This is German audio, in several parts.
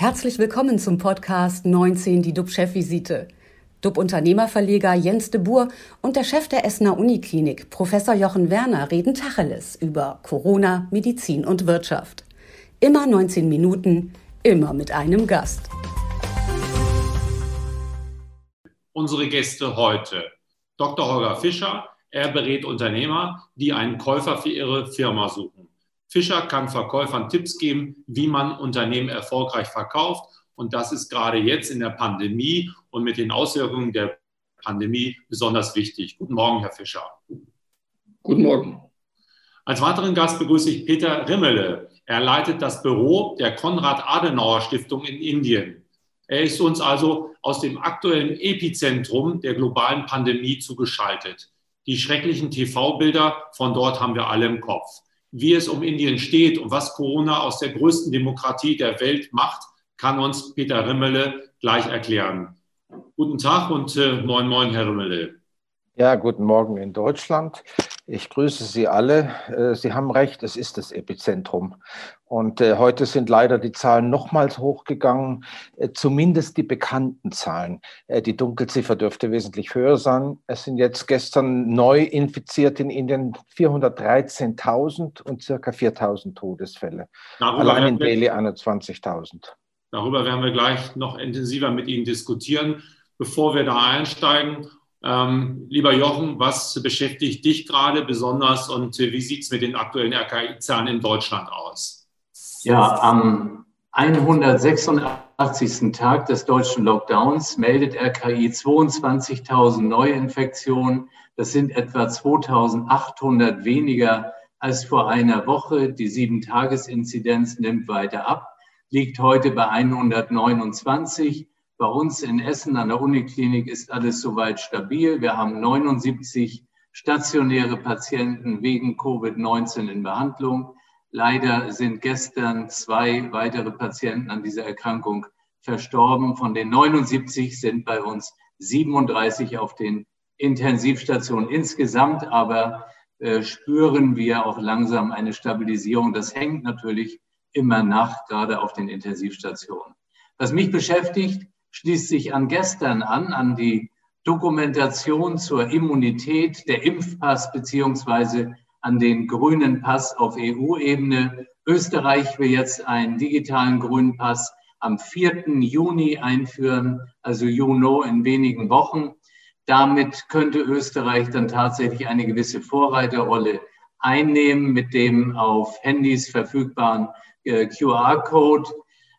Herzlich willkommen zum Podcast 19, die DUB-Chefvisite. DUB-Unternehmerverleger Jens de Boer und der Chef der Essener Uniklinik, Professor Jochen Werner, reden Tacheles über Corona, Medizin und Wirtschaft. Immer 19 Minuten, immer mit einem Gast. Unsere Gäste heute. Dr. Holger Fischer, er berät Unternehmer, die einen Käufer für ihre Firma suchen. Fischer kann Verkäufern Tipps geben, wie man Unternehmen erfolgreich verkauft. Und das ist gerade jetzt in der Pandemie und mit den Auswirkungen der Pandemie besonders wichtig. Guten Morgen, Herr Fischer. Guten Morgen. Als weiteren Gast begrüße ich Peter Rimmele. Er leitet das Büro der Konrad-Adenauer-Stiftung in Indien. Er ist uns also aus dem aktuellen Epizentrum der globalen Pandemie zugeschaltet. Die schrecklichen TV-Bilder von dort haben wir alle im Kopf. Wie es um Indien steht und was Corona aus der größten Demokratie der Welt macht, kann uns Peter Rimmele gleich erklären. Guten Tag und äh, moin, moin, Herr Rimmele. Ja, guten Morgen in Deutschland. Ich grüße Sie alle. Äh, Sie haben recht, es ist das Epizentrum. Und äh, heute sind leider die Zahlen nochmals hochgegangen, äh, zumindest die bekannten Zahlen. Die Dunkelziffer dürfte wesentlich höher sein. Es sind jetzt gestern neu infiziert in Indien 413.000 und circa 4.000 Todesfälle. Darüber Allein in Delhi 21.000. Darüber werden wir gleich noch intensiver mit Ihnen diskutieren. Bevor wir da einsteigen, ähm, lieber Jochen, was beschäftigt dich gerade besonders und wie sieht es mit den aktuellen RKI-Zahlen in Deutschland aus? Ja, am 186. Tag des deutschen Lockdowns meldet RKI 22.000 Neuinfektionen. Das sind etwa 2.800 weniger als vor einer Woche. Die Sieben-Tages-Inzidenz nimmt weiter ab, liegt heute bei 129. Bei uns in Essen an der Uniklinik ist alles soweit stabil. Wir haben 79 stationäre Patienten wegen Covid-19 in Behandlung. Leider sind gestern zwei weitere Patienten an dieser Erkrankung verstorben. Von den 79 sind bei uns 37 auf den Intensivstationen insgesamt, aber äh, spüren wir auch langsam eine Stabilisierung. Das hängt natürlich immer nach, gerade auf den Intensivstationen. Was mich beschäftigt, schließt sich an gestern an, an die Dokumentation zur Immunität, der Impfpass beziehungsweise an den grünen Pass auf EU-Ebene. Österreich will jetzt einen digitalen grünen Pass am 4. Juni einführen, also Juno in wenigen Wochen. Damit könnte Österreich dann tatsächlich eine gewisse Vorreiterrolle einnehmen mit dem auf Handys verfügbaren äh, QR-Code.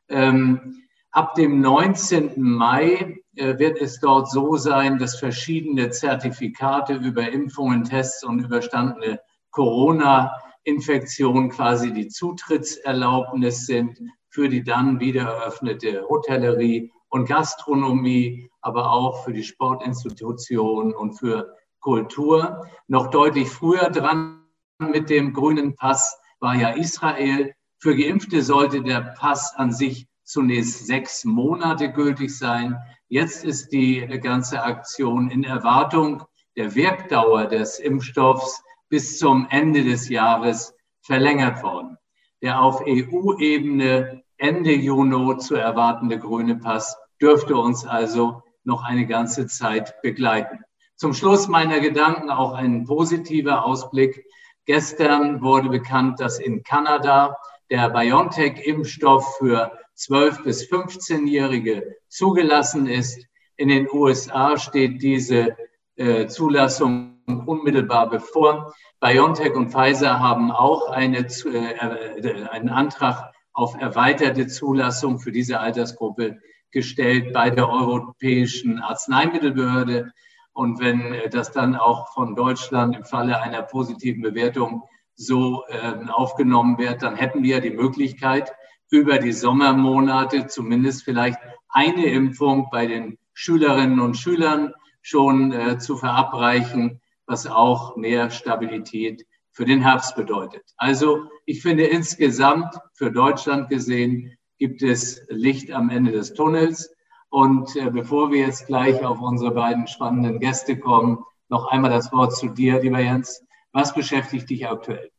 Ähm, Ab dem 19. Mai äh, wird es dort so sein, dass verschiedene Zertifikate über Impfungen, Tests und überstandene Corona-Infektionen quasi die Zutrittserlaubnis sind für die dann wieder eröffnete Hotellerie und Gastronomie, aber auch für die Sportinstitutionen und für Kultur. Noch deutlich früher dran mit dem grünen Pass war ja Israel. Für Geimpfte sollte der Pass an sich zunächst sechs Monate gültig sein. Jetzt ist die ganze Aktion in Erwartung der Wirkdauer des Impfstoffs bis zum Ende des Jahres verlängert worden. Der auf EU-Ebene Ende Juni zu erwartende grüne Pass dürfte uns also noch eine ganze Zeit begleiten. Zum Schluss meiner Gedanken auch ein positiver Ausblick. Gestern wurde bekannt, dass in Kanada der BioNTech-Impfstoff für 12- bis 15-Jährige zugelassen ist. In den USA steht diese äh, Zulassung unmittelbar bevor. BioNTech und Pfizer haben auch eine, äh, einen Antrag auf erweiterte Zulassung für diese Altersgruppe gestellt bei der Europäischen Arzneimittelbehörde. Und wenn das dann auch von Deutschland im Falle einer positiven Bewertung so äh, aufgenommen wird, dann hätten wir die Möglichkeit, über die Sommermonate zumindest vielleicht eine Impfung bei den Schülerinnen und Schülern schon äh, zu verabreichen, was auch mehr Stabilität für den Herbst bedeutet. Also ich finde insgesamt für Deutschland gesehen gibt es Licht am Ende des Tunnels. Und äh, bevor wir jetzt gleich auf unsere beiden spannenden Gäste kommen, noch einmal das Wort zu dir, lieber Jens. Was beschäftigt dich aktuell?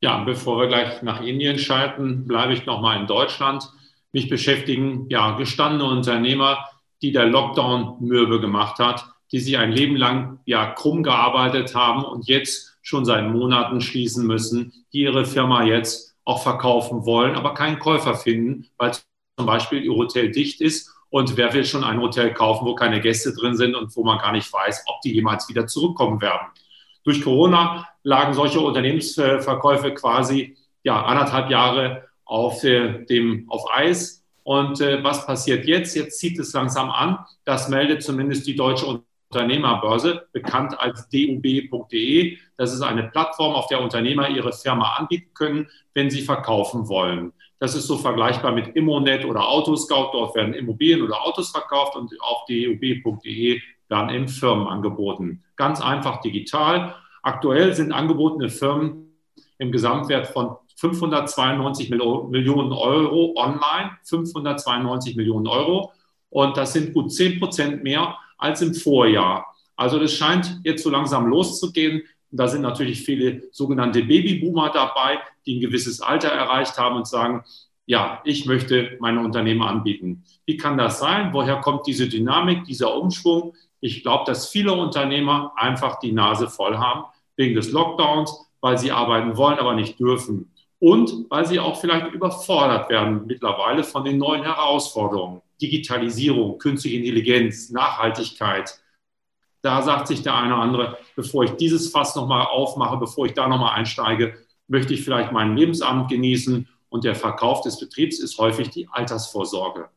Ja, bevor wir gleich nach Indien schalten, bleibe ich nochmal in Deutschland. Mich beschäftigen ja gestandene Unternehmer, die der Lockdown mürbe gemacht hat, die sich ein Leben lang ja krumm gearbeitet haben und jetzt schon seit Monaten schließen müssen, die ihre Firma jetzt auch verkaufen wollen, aber keinen Käufer finden, weil zum Beispiel ihr Hotel dicht ist. Und wer will schon ein Hotel kaufen, wo keine Gäste drin sind und wo man gar nicht weiß, ob die jemals wieder zurückkommen werden? Durch Corona lagen solche Unternehmensverkäufe quasi ja, anderthalb Jahre auf, äh, dem, auf Eis. Und äh, was passiert jetzt? Jetzt zieht es langsam an. Das meldet zumindest die Deutsche Unternehmerbörse, bekannt als dub.de. Das ist eine Plattform, auf der Unternehmer ihre Firma anbieten können, wenn sie verkaufen wollen. Das ist so vergleichbar mit Immonet oder Autoscout. Dort werden Immobilien oder Autos verkauft und auf dub.de werden in Firmen angeboten. Ganz einfach digital. Aktuell sind angebotene Firmen im Gesamtwert von 592 Millionen Euro online, 592 Millionen Euro. Und das sind gut 10 Prozent mehr als im Vorjahr. Also das scheint jetzt so langsam loszugehen. Da sind natürlich viele sogenannte Babyboomer dabei, die ein gewisses Alter erreicht haben und sagen, ja, ich möchte meine Unternehmen anbieten. Wie kann das sein? Woher kommt diese Dynamik, dieser Umschwung? Ich glaube, dass viele Unternehmer einfach die Nase voll haben wegen des Lockdowns, weil sie arbeiten wollen, aber nicht dürfen. Und weil sie auch vielleicht überfordert werden mittlerweile von den neuen Herausforderungen. Digitalisierung, künstliche Intelligenz, Nachhaltigkeit. Da sagt sich der eine oder andere, bevor ich dieses Fass nochmal aufmache, bevor ich da nochmal einsteige, möchte ich vielleicht mein Lebensamt genießen. Und der Verkauf des Betriebs ist häufig die Altersvorsorge.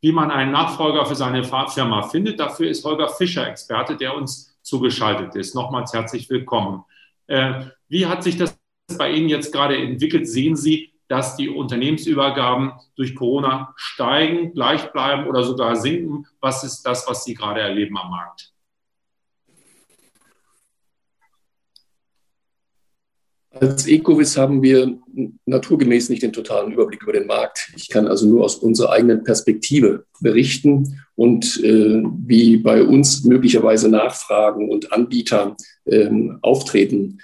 Wie man einen Nachfolger für seine Firma findet, dafür ist Holger Fischer Experte, der uns zugeschaltet ist. Nochmals herzlich willkommen. Äh, wie hat sich das bei Ihnen jetzt gerade entwickelt? Sehen Sie, dass die Unternehmensübergaben durch Corona steigen, gleich bleiben oder sogar sinken? Was ist das, was Sie gerade erleben am Markt? Als Ecovis haben wir naturgemäß nicht den totalen Überblick über den Markt. Ich kann also nur aus unserer eigenen Perspektive berichten und äh, wie bei uns möglicherweise Nachfragen und Anbieter äh, auftreten.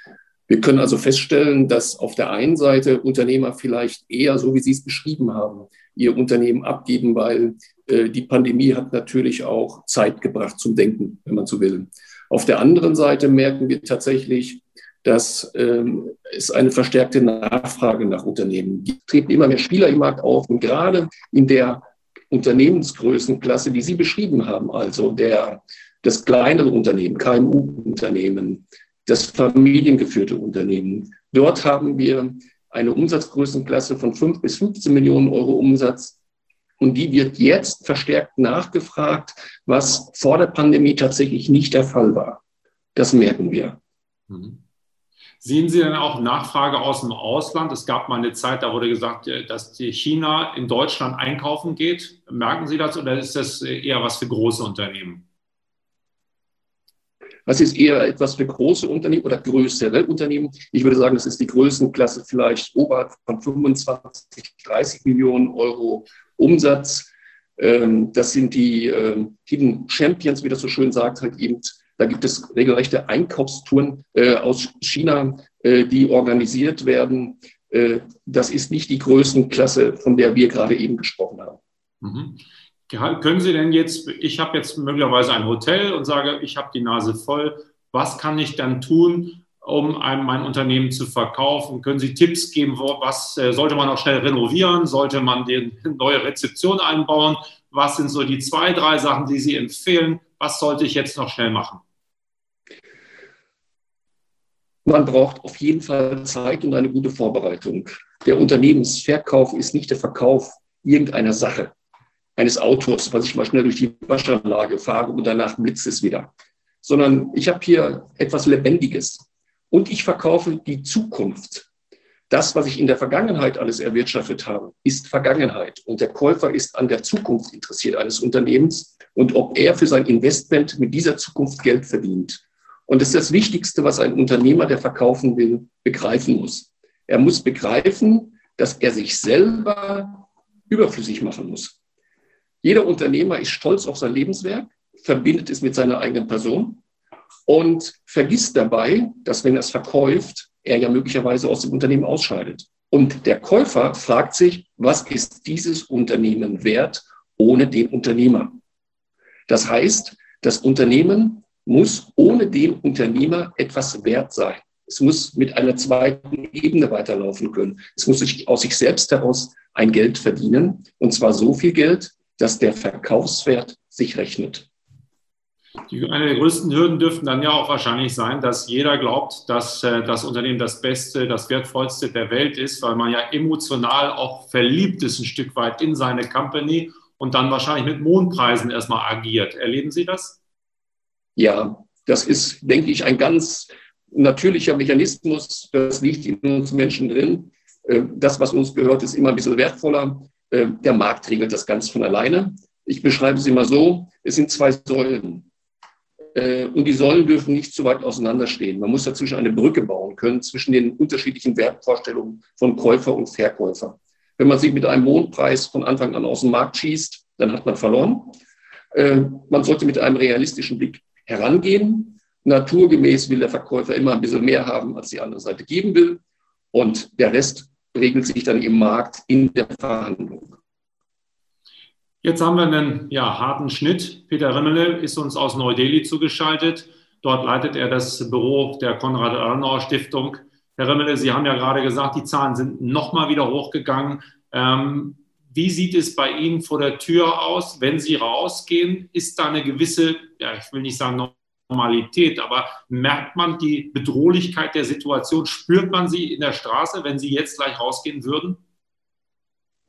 Wir können also feststellen, dass auf der einen Seite Unternehmer vielleicht eher, so wie Sie es beschrieben haben, ihr Unternehmen abgeben, weil äh, die Pandemie hat natürlich auch Zeit gebracht zum Denken, wenn man so will. Auf der anderen Seite merken wir tatsächlich, dass ähm, es eine verstärkte Nachfrage nach Unternehmen gibt. Es treten immer mehr Spieler im Markt auf und gerade in der Unternehmensgrößenklasse, die Sie beschrieben haben, also der, das kleinere Unternehmen, KMU-Unternehmen, das familiengeführte Unternehmen. Dort haben wir eine Umsatzgrößenklasse von 5 bis 15 Millionen Euro Umsatz. Und die wird jetzt verstärkt nachgefragt, was vor der Pandemie tatsächlich nicht der Fall war. Das merken wir. Mhm. Sehen Sie denn auch Nachfrage aus dem Ausland? Es gab mal eine Zeit, da wurde gesagt, äh, dass China in Deutschland einkaufen geht. Merken Sie das oder ist das eher was für große Unternehmen? Was ist eher etwas für große Unternehmen oder größere Unternehmen? Ich würde sagen, das ist die Größenklasse vielleicht oberhalb von 25, 30 Millionen Euro Umsatz. Ähm, das sind die ähm, Hidden Champions, wie das so schön sagt, halt eben. Da gibt es regelrechte Einkaufstouren äh, aus China, äh, die organisiert werden. Äh, das ist nicht die Größenklasse, von der wir gerade eben gesprochen haben. Mhm. Können Sie denn jetzt, ich habe jetzt möglicherweise ein Hotel und sage, ich habe die Nase voll, was kann ich dann tun, um einem mein Unternehmen zu verkaufen? Können Sie Tipps geben, was äh, sollte man auch schnell renovieren? Sollte man die neue Rezeption einbauen? Was sind so die zwei, drei Sachen, die Sie empfehlen? Was sollte ich jetzt noch schnell machen? Man braucht auf jeden Fall Zeit und eine gute Vorbereitung. Der Unternehmensverkauf ist nicht der Verkauf irgendeiner Sache eines Autos, was ich mal schnell durch die Waschanlage fahre und danach blitzt es wieder. Sondern ich habe hier etwas Lebendiges. Und ich verkaufe die Zukunft. Das, was ich in der Vergangenheit alles erwirtschaftet habe, ist Vergangenheit. Und der Käufer ist an der Zukunft interessiert eines Unternehmens und ob er für sein Investment mit dieser Zukunft Geld verdient. Und das ist das Wichtigste, was ein Unternehmer, der verkaufen will, begreifen muss. Er muss begreifen, dass er sich selber überflüssig machen muss. Jeder Unternehmer ist stolz auf sein Lebenswerk, verbindet es mit seiner eigenen Person und vergisst dabei, dass wenn er es verkauft, er ja möglicherweise aus dem Unternehmen ausscheidet. Und der Käufer fragt sich, was ist dieses Unternehmen wert ohne den Unternehmer? Das heißt, das Unternehmen muss ohne den Unternehmer etwas wert sein. Es muss mit einer zweiten Ebene weiterlaufen können. Es muss sich aus sich selbst heraus ein Geld verdienen. Und zwar so viel Geld, dass der Verkaufswert sich rechnet. Die, eine der größten Hürden dürften dann ja auch wahrscheinlich sein, dass jeder glaubt, dass äh, das Unternehmen das Beste, das Wertvollste der Welt ist, weil man ja emotional auch verliebt ist ein Stück weit in seine Company und dann wahrscheinlich mit Mondpreisen erstmal agiert. Erleben Sie das? Ja, das ist, denke ich, ein ganz natürlicher Mechanismus. Das liegt in uns Menschen drin. Äh, das, was uns gehört, ist immer ein bisschen wertvoller. Äh, der Markt regelt das ganz von alleine. Ich beschreibe es immer so, es sind zwei Säulen. Äh, und die Säulen dürfen nicht zu weit auseinanderstehen. Man muss dazwischen eine Brücke bauen können zwischen den unterschiedlichen Wertvorstellungen von Käufer und Verkäufer. Wenn man sich mit einem Mondpreis von Anfang an aus dem Markt schießt, dann hat man verloren. Äh, man sollte mit einem realistischen Blick herangehen. Naturgemäß will der Verkäufer immer ein bisschen mehr haben, als die andere Seite geben will. Und der Rest regelt sich dann im Markt in der Verhandlung. Jetzt haben wir einen ja, harten Schnitt. Peter Rimmele ist uns aus Neu-Delhi zugeschaltet. Dort leitet er das Büro der Konrad-Adenauer-Stiftung. Herr Rimmele, Sie haben ja gerade gesagt, die Zahlen sind nochmal wieder hochgegangen. Ähm, wie sieht es bei Ihnen vor der Tür aus, wenn Sie rausgehen? Ist da eine gewisse, ja, ich will nicht sagen Normalität, aber merkt man die Bedrohlichkeit der Situation? Spürt man sie in der Straße, wenn Sie jetzt gleich rausgehen würden?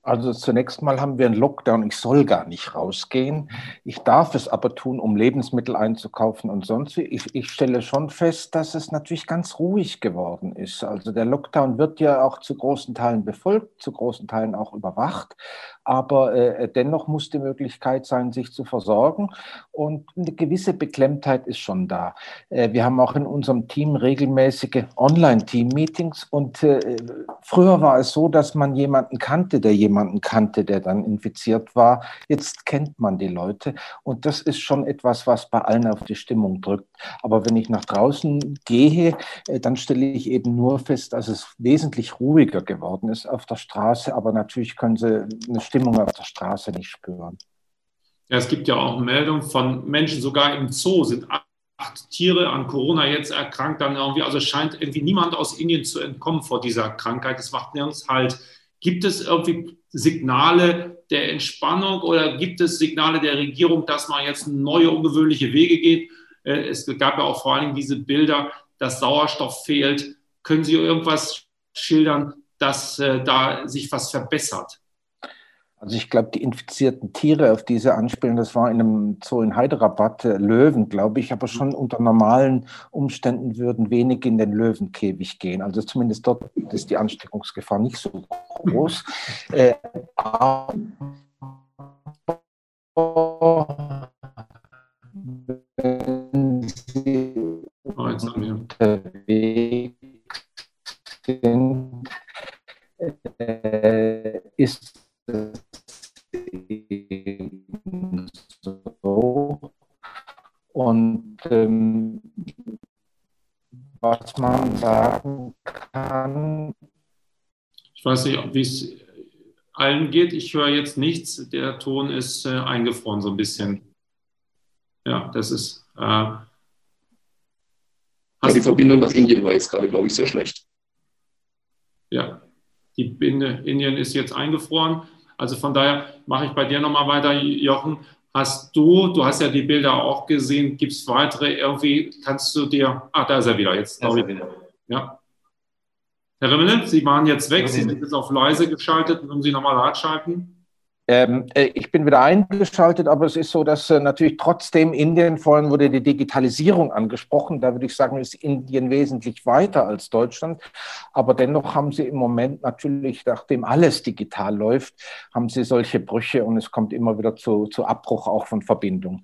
Also zunächst mal haben wir einen Lockdown. Ich soll gar nicht rausgehen. Ich darf es aber tun, um Lebensmittel einzukaufen und sonst. Ich, ich stelle schon fest, dass es natürlich ganz ruhig geworden ist. Also der Lockdown wird ja auch zu großen Teilen befolgt, zu großen Teilen auch überwacht. Aber äh, dennoch muss die Möglichkeit sein, sich zu versorgen. Und eine gewisse Beklemmtheit ist schon da. Äh, wir haben auch in unserem Team regelmäßige Online-Team-Meetings. Und äh, früher war es so, dass man jemanden kannte, der jemanden kannte, der dann infiziert war. Jetzt kennt man die Leute. Und das ist schon etwas, was bei allen auf die Stimmung drückt. Aber wenn ich nach draußen gehe, äh, dann stelle ich eben nur fest, dass es wesentlich ruhiger geworden ist auf der Straße. Aber natürlich können Sie eine Stimmung auf der Straße nicht spüren. Ja, es gibt ja auch Meldungen von Menschen, sogar im Zoo sind acht Tiere an Corona jetzt erkrankt, dann irgendwie, also scheint irgendwie niemand aus Indien zu entkommen vor dieser Krankheit. Es macht nirgends halt. Gibt es irgendwie Signale der Entspannung oder gibt es Signale der Regierung, dass man jetzt neue, ungewöhnliche Wege geht? Äh, es gab ja auch vor allen Dingen diese Bilder, dass Sauerstoff fehlt. Können Sie irgendwas schildern, dass äh, da sich was verbessert? Also ich glaube, die infizierten Tiere, auf die sie anspielen, das war in einem Zoo in Hyderabad, äh, Löwen, glaube ich, aber schon unter normalen Umständen würden wenig in den Löwenkäfig gehen. Also zumindest dort ist die Ansteckungsgefahr nicht so groß. äh, wenn sie unterwegs sind, äh, ist man sagen kann. Ich weiß nicht, wie es allen geht. Ich höre jetzt nichts. Der Ton ist äh, eingefroren so ein bisschen. Ja, das ist. Äh, ja, die Verbindung nach Indien war jetzt gerade, glaube ich, sehr schlecht. Ja, die Binde Indien ist jetzt eingefroren. Also von daher mache ich bei dir nochmal weiter, Jochen. Hast du, du hast ja die Bilder auch gesehen, gibt es weitere irgendwie, kannst du dir, ah, da ist er wieder jetzt. Ist er wieder. Ja. Herr Rimmelen, Sie waren jetzt weg, Sie sind jetzt auf leise geschaltet, würden Sie nochmal schalten? Ähm, äh, ich bin wieder eingeschaltet, aber es ist so, dass äh, natürlich trotzdem Indien, vorhin wurde die Digitalisierung angesprochen, da würde ich sagen, ist Indien wesentlich weiter als Deutschland. Aber dennoch haben sie im Moment natürlich, nachdem alles digital läuft, haben sie solche Brüche und es kommt immer wieder zu, zu Abbruch auch von Verbindung.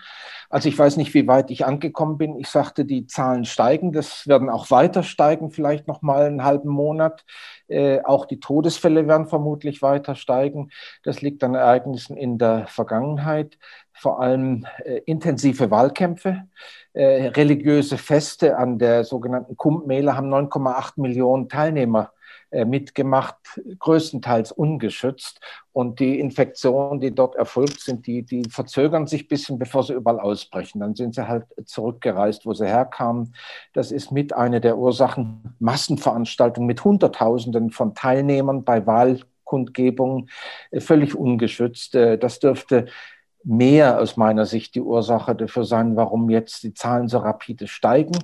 Also ich weiß nicht, wie weit ich angekommen bin. Ich sagte, die Zahlen steigen, das werden auch weiter steigen, vielleicht noch mal einen halben Monat. Äh, auch die Todesfälle werden vermutlich weiter steigen. Das liegt an Ereignissen in der Vergangenheit, vor allem äh, intensive Wahlkämpfe. Äh, religiöse Feste an der sogenannten Kumbh Mela haben 9,8 Millionen Teilnehmer mitgemacht, größtenteils ungeschützt. Und die Infektionen, die dort erfolgt sind, die, die verzögern sich ein bisschen, bevor sie überall ausbrechen. Dann sind sie halt zurückgereist, wo sie herkamen. Das ist mit einer der Ursachen Massenveranstaltungen mit Hunderttausenden von Teilnehmern bei Wahlkundgebungen, äh, völlig ungeschützt. Äh, das dürfte mehr aus meiner Sicht die Ursache dafür sein, warum jetzt die Zahlen so rapide steigen.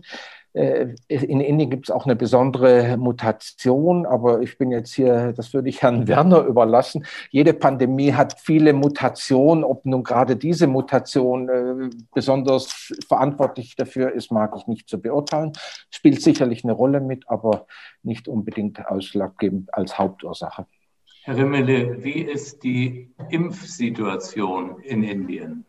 Äh, in Indien gibt es auch eine besondere Mutation, aber ich bin jetzt hier, das würde ich Herrn Werner überlassen. Jede Pandemie hat viele Mutationen. Ob nun gerade diese Mutation äh, besonders verantwortlich dafür ist, mag ich nicht zu beurteilen. Spielt sicherlich eine Rolle mit, aber nicht unbedingt ausschlaggebend als Hauptursache. Herr Rimmele, wie ist die Impfsituation in Indien?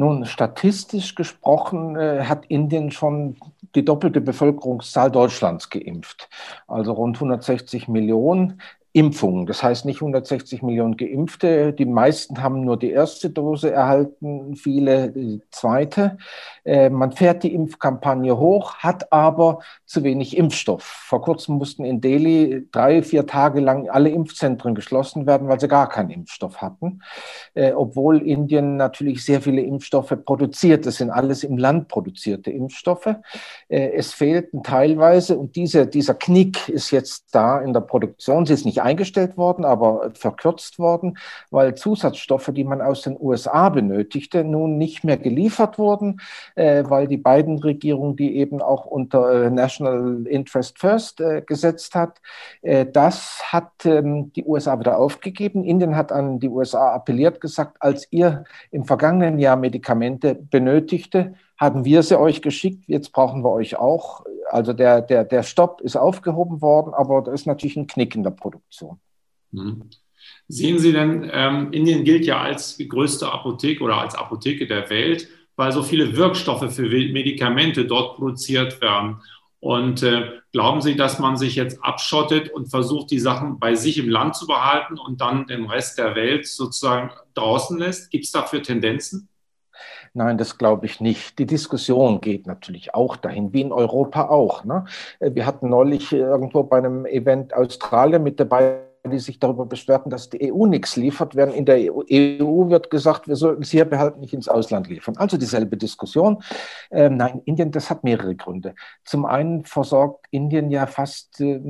Nun, statistisch gesprochen äh, hat Indien schon die doppelte Bevölkerungszahl Deutschlands geimpft, also rund 160 Millionen. Impfungen. Das heißt nicht 160 Millionen Geimpfte. Die meisten haben nur die erste Dose erhalten, viele die zweite. Äh, man fährt die Impfkampagne hoch, hat aber zu wenig Impfstoff. Vor kurzem mussten in Delhi drei, vier Tage lang alle Impfzentren geschlossen werden, weil sie gar keinen Impfstoff hatten. Äh, obwohl Indien natürlich sehr viele Impfstoffe produziert. Das sind alles im Land produzierte Impfstoffe. Äh, es fehlten teilweise, und diese, dieser Knick ist jetzt da in der Produktion. Sie ist nicht eingestellt worden, aber verkürzt worden, weil Zusatzstoffe, die man aus den USA benötigte, nun nicht mehr geliefert wurden, äh, weil die beiden Regierungen, die eben auch unter äh, National Interest First äh, gesetzt hat, das hat ähm, die USA wieder aufgegeben. Indien hat an die USA appelliert, gesagt, als ihr im vergangenen Jahr Medikamente benötigte, haben wir sie euch geschickt, jetzt brauchen wir euch auch. Also der, der, der Stopp ist aufgehoben worden, aber da ist natürlich ein Knick in der Produktion. Mhm. Sehen Sie denn, ähm, Indien gilt ja als größte Apotheke oder als Apotheke der Welt, weil so viele Wirkstoffe für Medikamente dort produziert werden. Und äh, glauben Sie, dass man sich jetzt abschottet und versucht, die Sachen bei sich im Land zu behalten und dann den Rest der Welt sozusagen draußen lässt? Gibt es dafür Tendenzen? Nein, das glaube ich nicht. Die Diskussion geht natürlich auch dahin, wie in Europa auch. Ne? Wir hatten neulich irgendwo bei einem Event Australien mit dabei, die sich darüber beschwerten, dass die EU nichts liefert, während in der EU e wird gesagt, wir sollten es hier behalten, nicht ins Ausland liefern. Also dieselbe Diskussion. Ähm, nein, Indien, das hat mehrere Gründe. Zum einen versorgt Indien ja fast äh,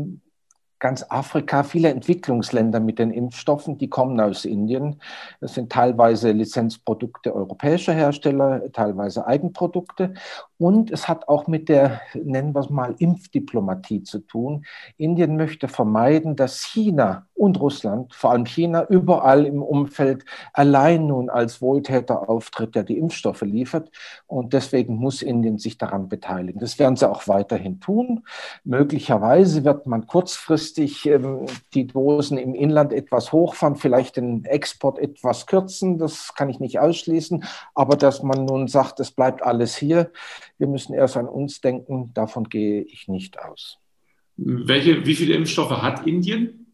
ganz Afrika, viele Entwicklungsländer mit den Impfstoffen, die kommen aus Indien. Das sind teilweise Lizenzprodukte europäischer Hersteller, teilweise Eigenprodukte. Und es hat auch mit der, nennen wir es mal, Impfdiplomatie zu tun. Indien möchte vermeiden, dass China und Russland, vor allem China, überall im Umfeld allein nun als Wohltäter auftritt, der die Impfstoffe liefert. Und deswegen muss Indien sich daran beteiligen. Das werden sie auch weiterhin tun. Möglicherweise wird man kurzfristig ähm, die Dosen im Inland etwas hochfahren, vielleicht den Export etwas kürzen. Das kann ich nicht ausschließen. Aber dass man nun sagt, es bleibt alles hier, wir müssen erst an uns denken, davon gehe ich nicht aus. Welche, wie viele Impfstoffe hat Indien?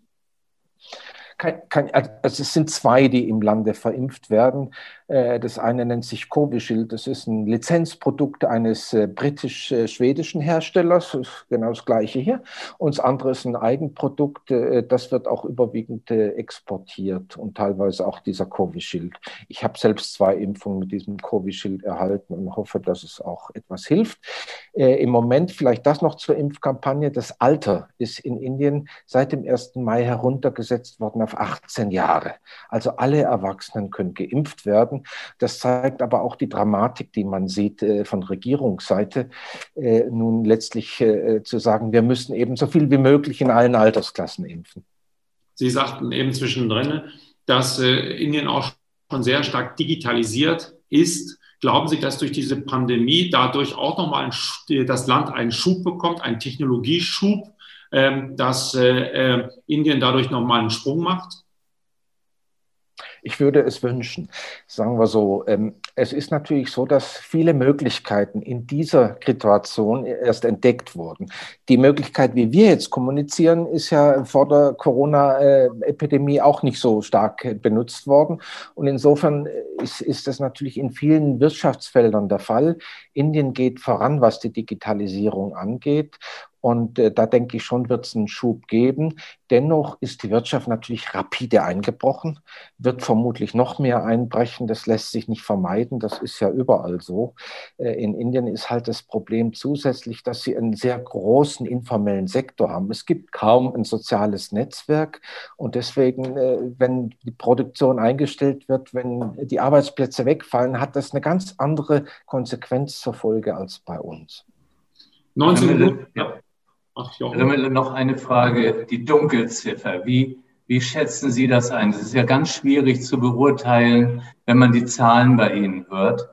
Kein, kein, also es sind zwei, die im Lande verimpft werden. Äh, das eine nennt sich Covishield. Das ist ein Lizenzprodukt eines äh, britisch-schwedischen Herstellers. genau das gleiche hier. Und das andere ist ein Eigenprodukt. Äh, das wird auch überwiegend exportiert und teilweise auch dieser Covishield. Ich habe selbst zwei Impfungen mit diesem Covishield erhalten und hoffe, dass es auch etwas hilft. Im Moment vielleicht das noch zur Impfkampagne. Das Alter ist in Indien seit dem 1. Mai heruntergesetzt worden auf 18 Jahre. Also alle Erwachsenen können geimpft werden werden. Das zeigt aber auch die Dramatik, die man sieht äh, von Regierungsseite, äh, nun letztlich äh, zu sagen, wir müssen eben so viel wie möglich in allen Altersklassen impfen. Sie sagten eben zwischendrin, dass Indien auch schon sehr stark digitalisiert ist. Glauben Sie, dass durch diese Pandemie dadurch auch nochmal das Land einen Schub bekommt, einen Technologieschub, ähm, dass Indien dadurch nochmal einen Sprung macht? Ich würde es wünschen, sagen wir so. Ähm, es ist natürlich so, dass viele Möglichkeiten in dieser Situation erst entdeckt wurden. Die Möglichkeit, wie wir jetzt kommunizieren, ist ja vor der Corona-Epidemie auch nicht so stark benutzt worden. Und insofern ist, ist das natürlich in vielen Wirtschaftsfeldern der Fall. Indien geht voran, was die Digitalisierung angeht. Und äh, da denke ich schon, wird es einen Schub geben. Dennoch ist die Wirtschaft natürlich rapide eingebrochen, wird vermutlich noch mehr einbrechen. Das lässt sich nicht vermeiden. Das ist ja überall so. Äh, in Indien ist halt das Problem zusätzlich, dass sie einen sehr großen informellen Sektor haben. Es gibt kaum ein soziales Netzwerk und deswegen, äh, wenn die Produktion eingestellt wird, wenn die Arbeitsplätze wegfallen, hat das eine ganz andere Konsequenz zur Folge als bei uns. 19 Minuten. Ja. Ach, noch eine Frage, die Dunkelziffer. Wie, wie schätzen Sie das ein? Es ist ja ganz schwierig zu beurteilen, wenn man die Zahlen bei Ihnen hört.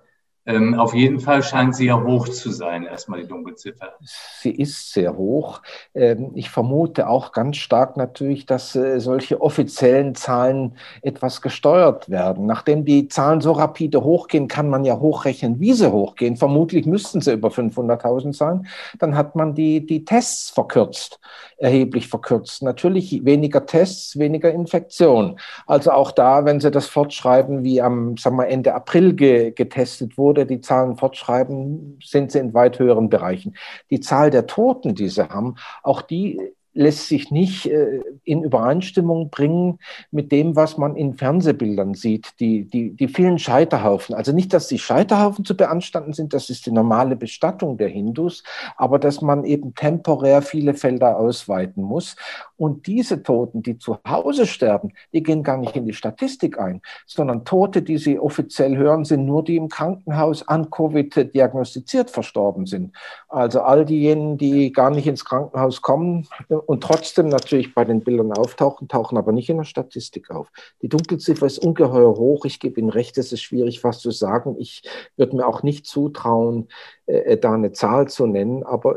Ähm, auf jeden Fall scheint sie ja hoch zu sein, erstmal die Dunkelziffer. Sie ist sehr hoch. Ähm, ich vermute auch ganz stark natürlich, dass äh, solche offiziellen Zahlen etwas gesteuert werden. Nachdem die Zahlen so rapide hochgehen, kann man ja hochrechnen, wie sie hochgehen. Vermutlich müssten sie über 500.000 sein. Dann hat man die, die Tests verkürzt, erheblich verkürzt. Natürlich weniger Tests, weniger Infektion. Also auch da, wenn Sie das fortschreiben, wie am sagen wir, Ende April ge getestet wurde, oder die Zahlen fortschreiben, sind sie in weit höheren Bereichen. Die Zahl der Toten, die sie haben, auch die lässt sich nicht äh, in Übereinstimmung bringen mit dem, was man in Fernsehbildern sieht, die, die, die vielen Scheiterhaufen. Also nicht, dass die Scheiterhaufen zu beanstanden sind, das ist die normale Bestattung der Hindus, aber dass man eben temporär viele Felder ausweiten muss. Und diese Toten, die zu Hause sterben, die gehen gar nicht in die Statistik ein, sondern Tote, die Sie offiziell hören, sind nur die im Krankenhaus an Covid diagnostiziert verstorben sind. Also all diejenigen, die gar nicht ins Krankenhaus kommen, und trotzdem natürlich bei den Bildern auftauchen, tauchen aber nicht in der Statistik auf. Die Dunkelziffer ist ungeheuer hoch. Ich gebe Ihnen recht, es ist schwierig, was zu sagen. Ich würde mir auch nicht zutrauen, äh, äh da eine Zahl zu nennen, aber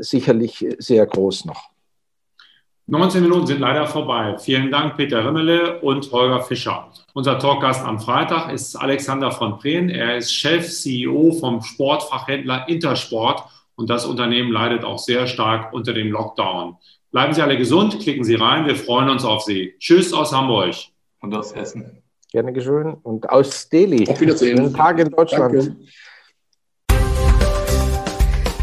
sicherlich sehr groß noch. 19 Minuten sind leider vorbei. Vielen Dank, Peter Rimmele und Holger Fischer. Unser Talkgast am Freitag ist Alexander von Preen. Er ist Chef, CEO vom Sportfachhändler Intersport und das Unternehmen leidet auch sehr stark unter dem Lockdown. Bleiben Sie alle gesund, klicken Sie rein, wir freuen uns auf Sie. Tschüss aus Hamburg. Und aus Essen. Gerne geschehen. Und aus Delhi. Auf Wiedersehen. Schönen Tag in Deutschland. Danke.